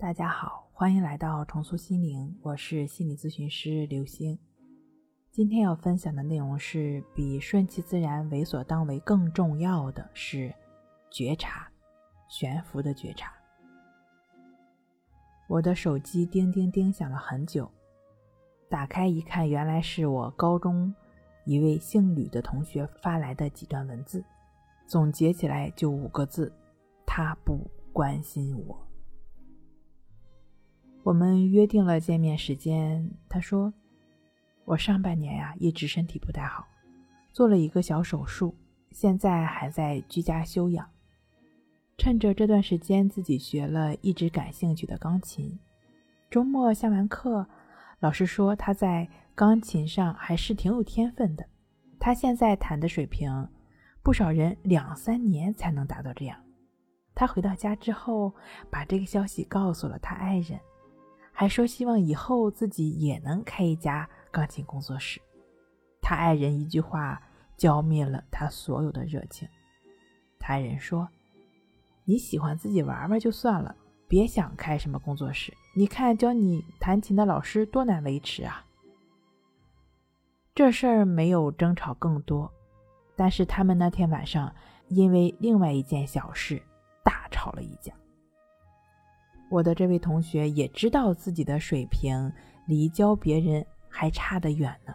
大家好，欢迎来到重塑心灵，我是心理咨询师刘星。今天要分享的内容是，比顺其自然、为所当为更重要的是觉察，悬浮的觉察。我的手机叮叮叮响了很久，打开一看，原来是我高中一位姓吕的同学发来的几段文字，总结起来就五个字：他不关心我。我们约定了见面时间。他说：“我上半年呀，一直身体不太好，做了一个小手术，现在还在居家休养。趁着这段时间，自己学了一直感兴趣的钢琴。周末下完课，老师说他在钢琴上还是挺有天分的。他现在弹的水平，不少人两三年才能达到这样。他回到家之后，把这个消息告诉了他爱人。”还说希望以后自己也能开一家钢琴工作室。他爱人一句话浇灭了他所有的热情。他爱人说：“你喜欢自己玩玩就算了，别想开什么工作室。你看教你弹琴的老师多难维持啊。”这事儿没有争吵更多，但是他们那天晚上因为另外一件小事大吵了一架。我的这位同学也知道自己的水平离教别人还差得远呢，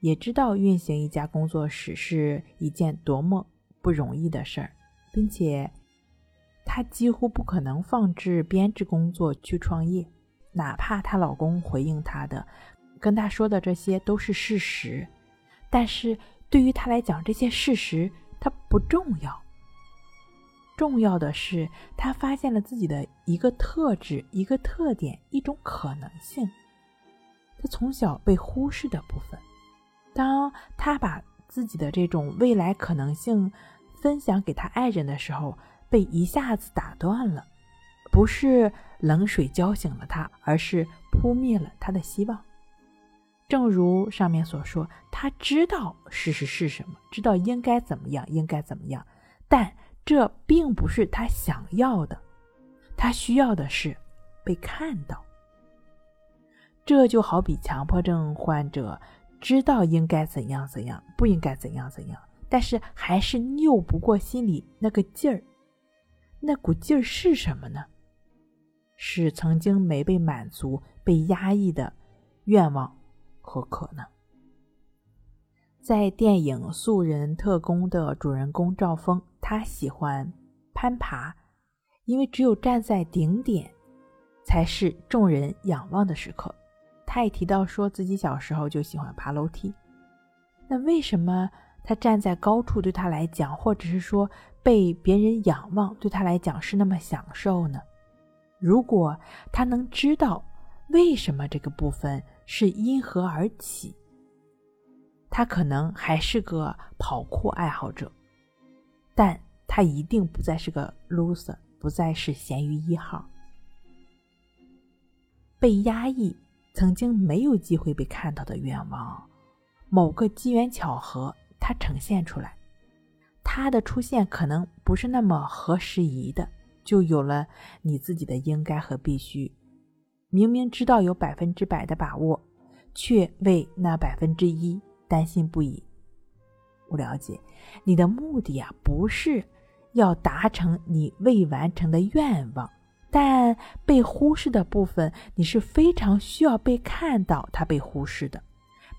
也知道运行一家工作室是一件多么不容易的事儿，并且她几乎不可能放置编制工作去创业，哪怕她老公回应她的、跟她说的这些都是事实，但是对于她来讲，这些事实它不重要。重要的是，他发现了自己的一个特质、一个特点、一种可能性。他从小被忽视的部分，当他把自己的这种未来可能性分享给他爱人的时候，被一下子打断了。不是冷水浇醒了他，而是扑灭了他的希望。正如上面所说，他知道事实是什么，知道应该怎么样，应该怎么样，但。这并不是他想要的，他需要的是被看到。这就好比强迫症患者知道应该怎样怎样，不应该怎样怎样，但是还是拗不过心里那个劲儿。那股劲儿是什么呢？是曾经没被满足、被压抑的愿望和可能。在电影《素人特工》的主人公赵峰，他喜欢攀爬，因为只有站在顶点，才是众人仰望的时刻。他也提到说自己小时候就喜欢爬楼梯。那为什么他站在高处对他来讲，或者是说被别人仰望对他来讲是那么享受呢？如果他能知道为什么这个部分是因何而起？他可能还是个跑酷爱好者，但他一定不再是个 loser，不再是咸鱼一号。被压抑，曾经没有机会被看到的愿望，某个机缘巧合，它呈现出来。它的出现可能不是那么合时宜的，就有了你自己的应该和必须。明明知道有百分之百的把握，却为那百分之一。担心不已。我了解，你的目的啊，不是要达成你未完成的愿望，但被忽视的部分，你是非常需要被看到，它被忽视的，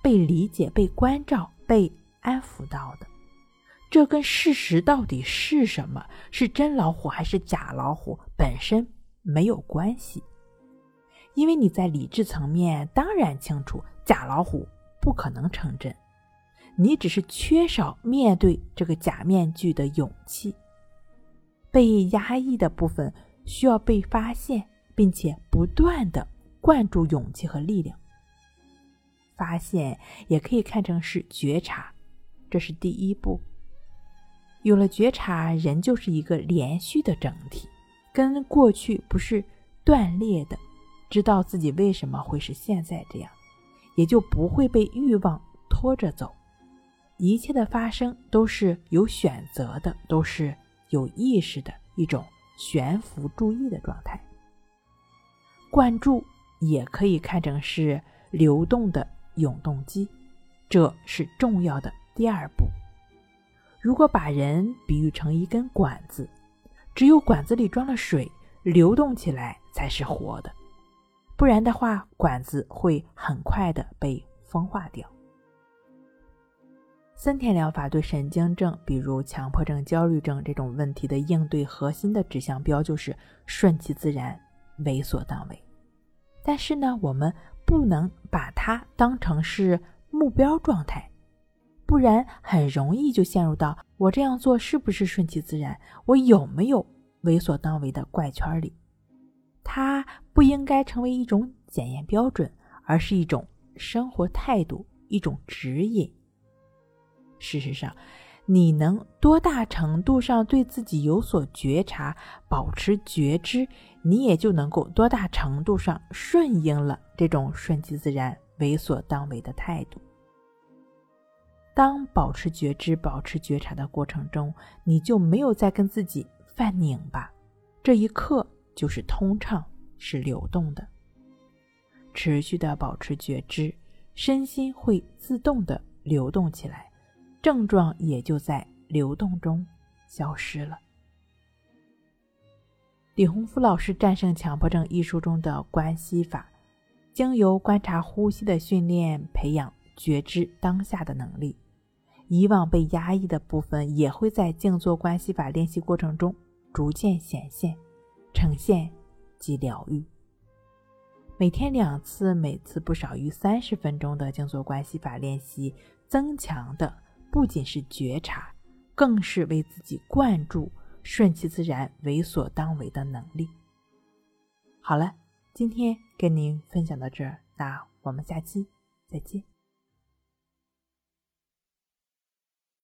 被理解、被关照、被安抚到的。这跟事实到底是什么，是真老虎还是假老虎，本身没有关系，因为你在理智层面当然清楚，假老虎。不可能成真，你只是缺少面对这个假面具的勇气。被压抑的部分需要被发现，并且不断的灌注勇气和力量。发现也可以看成是觉察，这是第一步。有了觉察，人就是一个连续的整体，跟过去不是断裂的，知道自己为什么会是现在这样。也就不会被欲望拖着走，一切的发生都是有选择的，都是有意识的一种悬浮注意的状态。灌注也可以看成是流动的永动机，这是重要的第二步。如果把人比喻成一根管子，只有管子里装了水，流动起来才是活的，不然的话，管子会很快的被风化掉。森田疗法对神经症，比如强迫症、焦虑症这种问题的应对，核心的指向标就是顺其自然，为所当为。但是呢，我们不能把它当成是目标状态，不然很容易就陷入到我这样做是不是顺其自然，我有没有为所当为的怪圈里。它不应该成为一种检验标准，而是一种生活态度，一种指引。事实上，你能多大程度上对自己有所觉察，保持觉知，你也就能够多大程度上顺应了这种顺其自然、为所当为的态度。当保持觉知、保持觉察的过程中，你就没有再跟自己犯拧巴，这一刻就是通畅，是流动的。持续的保持觉知，身心会自动的流动起来。症状也就在流动中消失了。李洪福老师《战胜强迫症》一书中的关系法，经由观察呼吸的训练，培养觉知当下的能力。以往被压抑的部分，也会在静坐关系法练习过程中逐渐显现、呈现及疗愈。每天两次，每次不少于三十分钟的静坐关系法练习，增强的。不仅是觉察，更是为自己灌注顺其自然、为所当为的能力。好了，今天跟您分享到这儿，那我们下期再见。